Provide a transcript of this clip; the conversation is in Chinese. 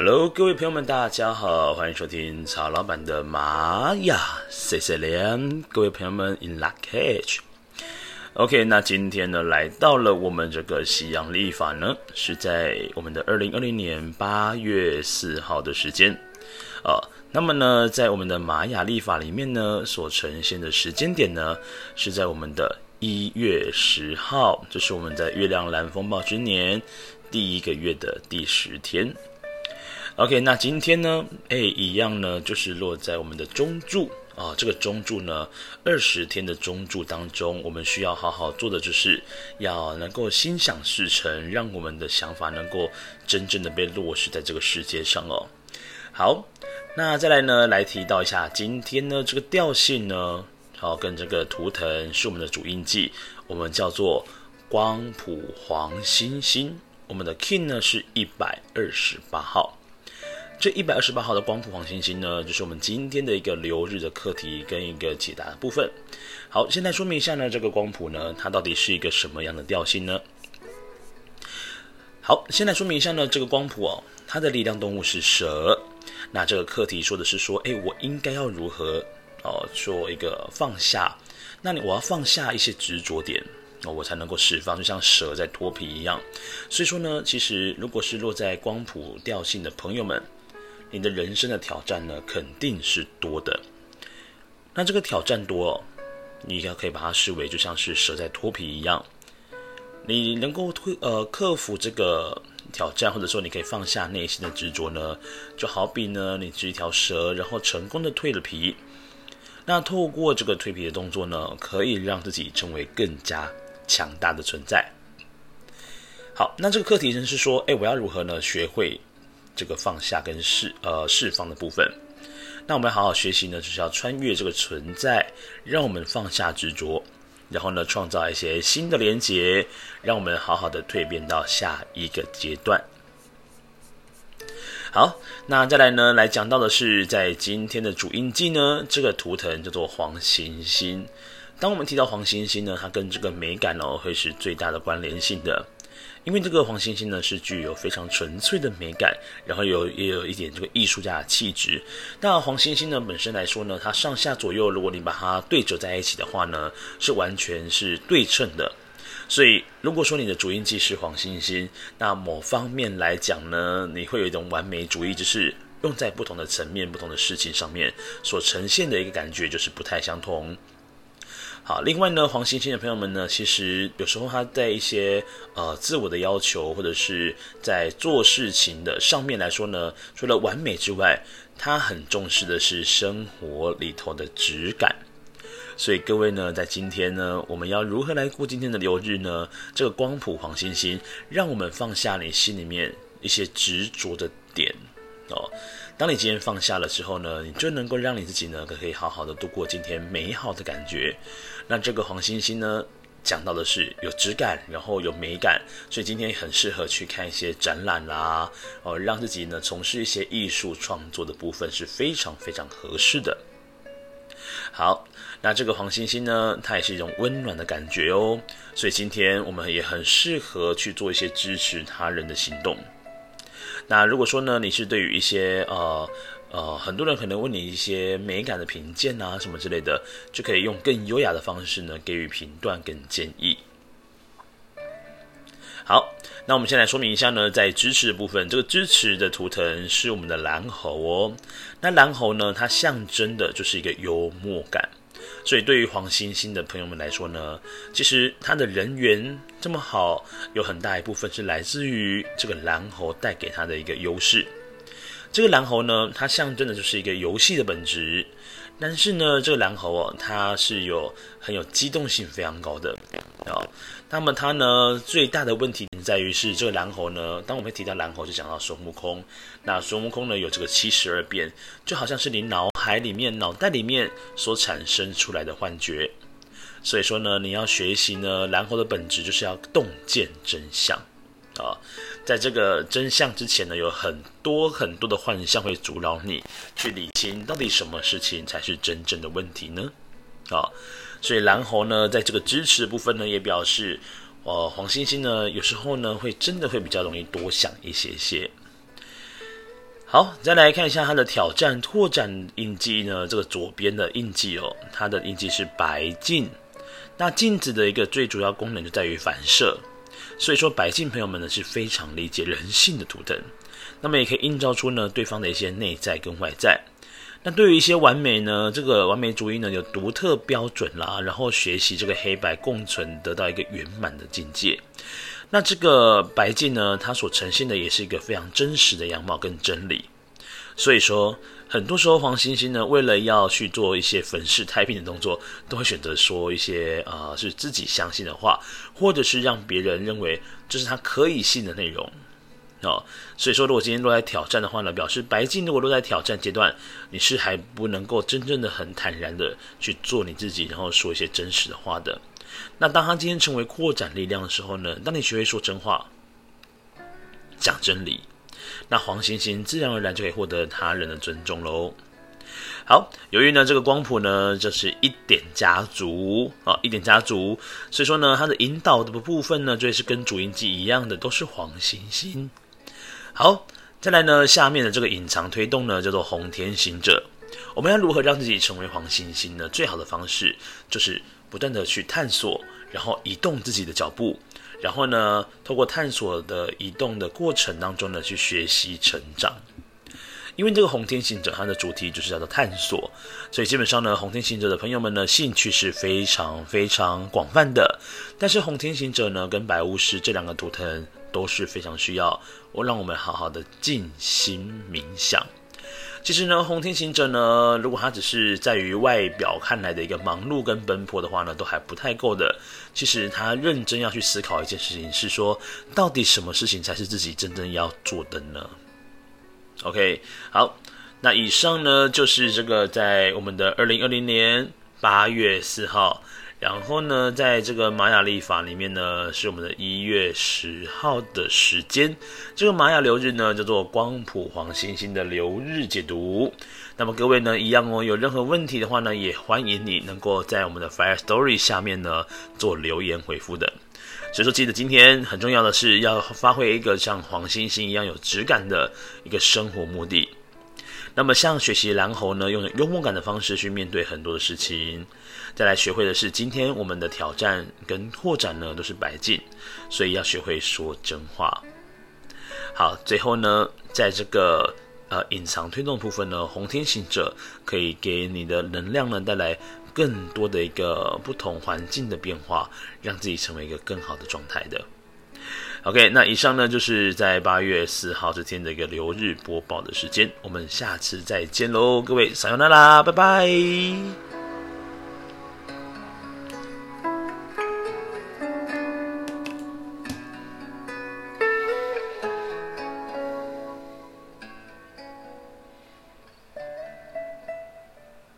Hello，各位朋友们，大家好，欢迎收听曹老板的玛雅 C C M。各位朋友们，In lak'ech。OK，那今天呢，来到了我们这个西洋历法呢，是在我们的二零二零年八月四号的时间。呃，那么呢，在我们的玛雅历法里面呢，所呈现的时间点呢，是在我们的一月十号，这是我们在月亮蓝风暴之年第一个月的第十天。OK，那今天呢，哎，一样呢，就是落在我们的中柱啊，这个中柱呢，二十天的中柱当中，我们需要好好做的，就是要能够心想事成，让我们的想法能够真正的被落实在这个世界上哦。好，那再来呢，来提到一下今天呢，这个调性呢，好，跟这个图腾是我们的主印记，我们叫做光谱黄星星，我们的 King 呢是一百二十八号。这一百二十八号的光谱黄星星呢，就是我们今天的一个流日的课题跟一个解答的部分。好，现在说明一下呢，这个光谱呢，它到底是一个什么样的调性呢？好，现在说明一下呢，这个光谱哦，它的力量动物是蛇。那这个课题说的是说，哎，我应该要如何哦，做一个放下？那你我要放下一些执着点，那，我才能够释放，就像蛇在脱皮一样。所以说呢，其实如果是落在光谱调性的朋友们，你的人生的挑战呢，肯定是多的。那这个挑战多，你也可以把它视为就像是蛇在脱皮一样。你能够推呃克服这个挑战，或者说你可以放下内心的执着呢，就好比呢，你是一条蛇，然后成功的蜕了皮。那透过这个蜕皮的动作呢，可以让自己成为更加强大的存在。好，那这个课题呢是说，哎，我要如何呢学会？这个放下跟释呃释放的部分，那我们好好学习呢，就是要穿越这个存在，让我们放下执着，然后呢创造一些新的连结，让我们好好的蜕变到下一个阶段。好，那再来呢，来讲到的是在今天的主印记呢，这个图腾叫做黄星星。当我们提到黄星星呢，它跟这个美感哦，会是最大的关联性的。因为这个黄星星呢，是具有非常纯粹的美感，然后有也有一点这个艺术家的气质。那黄星星呢本身来说呢，它上下左右，如果你把它对折在一起的话呢，是完全是对称的。所以如果说你的主印记是黄星星，那某方面来讲呢，你会有一种完美主义，就是用在不同的层面、不同的事情上面所呈现的一个感觉，就是不太相同。好，另外呢，黄星星的朋友们呢，其实有时候他在一些呃自我的要求，或者是在做事情的上面来说呢，除了完美之外，他很重视的是生活里头的质感。所以各位呢，在今天呢，我们要如何来过今天的流日呢？这个光谱黄星星，让我们放下你心里面一些执着的点哦。当你今天放下了之后呢，你就能够让你自己呢，可以好好的度过今天美好的感觉。那这个黄星星呢，讲到的是有质感，然后有美感，所以今天很适合去看一些展览啦，哦，让自己呢从事一些艺术创作的部分是非常非常合适的。好，那这个黄星星呢，它也是一种温暖的感觉哦，所以今天我们也很适合去做一些支持他人的行动。那如果说呢，你是对于一些呃呃，很多人可能问你一些美感的评鉴啊什么之类的，就可以用更优雅的方式呢给予评断跟建议。好，那我们先来说明一下呢，在支持的部分，这个支持的图腾是我们的蓝猴哦。那蓝猴呢，它象征的就是一个幽默感。所以，对于黄星星的朋友们来说呢，其实他的人缘这么好，有很大一部分是来自于这个蓝猴带给他的一个优势。这个蓝猴呢，它象征的就是一个游戏的本质。但是呢，这个蓝猴哦，它是有很有机动性非常高的啊。那么它呢，最大的问题在于是这个蓝猴呢，当我们提到蓝猴，就讲到孙悟空。那孙悟空呢，有这个七十二变，就好像是你脑海里面、脑袋里面所产生出来的幻觉。所以说呢，你要学习呢，蓝猴的本质就是要洞见真相啊。在这个真相之前呢，有很多很多的幻象会阻挠你去理清到底什么事情才是真正的问题呢？啊，所以蓝猴呢，在这个支持的部分呢，也表示，呃，黄星星呢，有时候呢，会真的会比较容易多想一些些。好，再来看一下它的挑战拓展印记呢，这个左边的印记哦，它的印记是白镜。那镜子的一个最主要功能就在于反射，所以说白镜朋友们呢是非常理解人性的图腾，那么也可以映照出呢对方的一些内在跟外在。那对于一些完美呢，这个完美主义呢有独特标准啦，然后学习这个黑白共存，得到一个圆满的境界。那这个白镜呢，它所呈现的也是一个非常真实的样貌跟真理。所以说，很多时候黄星星呢，为了要去做一些粉饰太平的动作，都会选择说一些啊、是自己相信的话，或者是让别人认为这是他可以信的内容。哦，所以说，如果今天落在挑战的话呢，表示白金如果落在挑战阶段，你是还不能够真正的很坦然的去做你自己，然后说一些真实的话的。那当他今天成为扩展力量的时候呢，当你学会说真话、讲真理，那黄星星自然而然就可以获得他人的尊重喽。好，由于呢这个光谱呢就是一点家族啊，一点家族，所以说呢它的引导的部分呢，就是跟主音记一样的，都是黄星星。好，再来呢，下面的这个隐藏推动呢，叫做红天行者。我们要如何让自己成为黄星星呢？最好的方式就是不断的去探索，然后移动自己的脚步，然后呢，透过探索的移动的过程当中呢，去学习成长。因为这个红天行者，它的主题就是叫做探索，所以基本上呢，红天行者的朋友们呢，兴趣是非常非常广泛的。但是红天行者呢，跟白巫师这两个图腾都是非常需要我让我们好好的静心冥想。其实呢，红天行者呢，如果他只是在于外表看来的一个忙碌跟奔波的话呢，都还不太够的。其实他认真要去思考一件事情，是说到底什么事情才是自己真正要做的呢？OK，好，那以上呢就是这个在我们的二零二零年八月四号，然后呢，在这个玛雅历法里面呢是我们的一月十号的时间，这个玛雅流日呢叫做光谱黄星星的流日解读。那么各位呢一样哦，有任何问题的话呢，也欢迎你能够在我们的 Fire Story 下面呢做留言回复的。所以说，记得今天很重要的是要发挥一个像黄星星一样有质感的一个生活目的。那么，像学习蓝猴呢，用幽默感的方式去面对很多的事情。再来学会的是，今天我们的挑战跟拓展呢都是白镜，所以要学会说真话。好，最后呢，在这个呃隐藏推动部分呢，红天行者可以给你的能量呢带来。更多的一个不同环境的变化，让自己成为一个更好的状态的。OK，那以上呢就是在八月四号这天的一个留日播报的时间，我们下次再见喽，各位，撒由那拉，拜拜。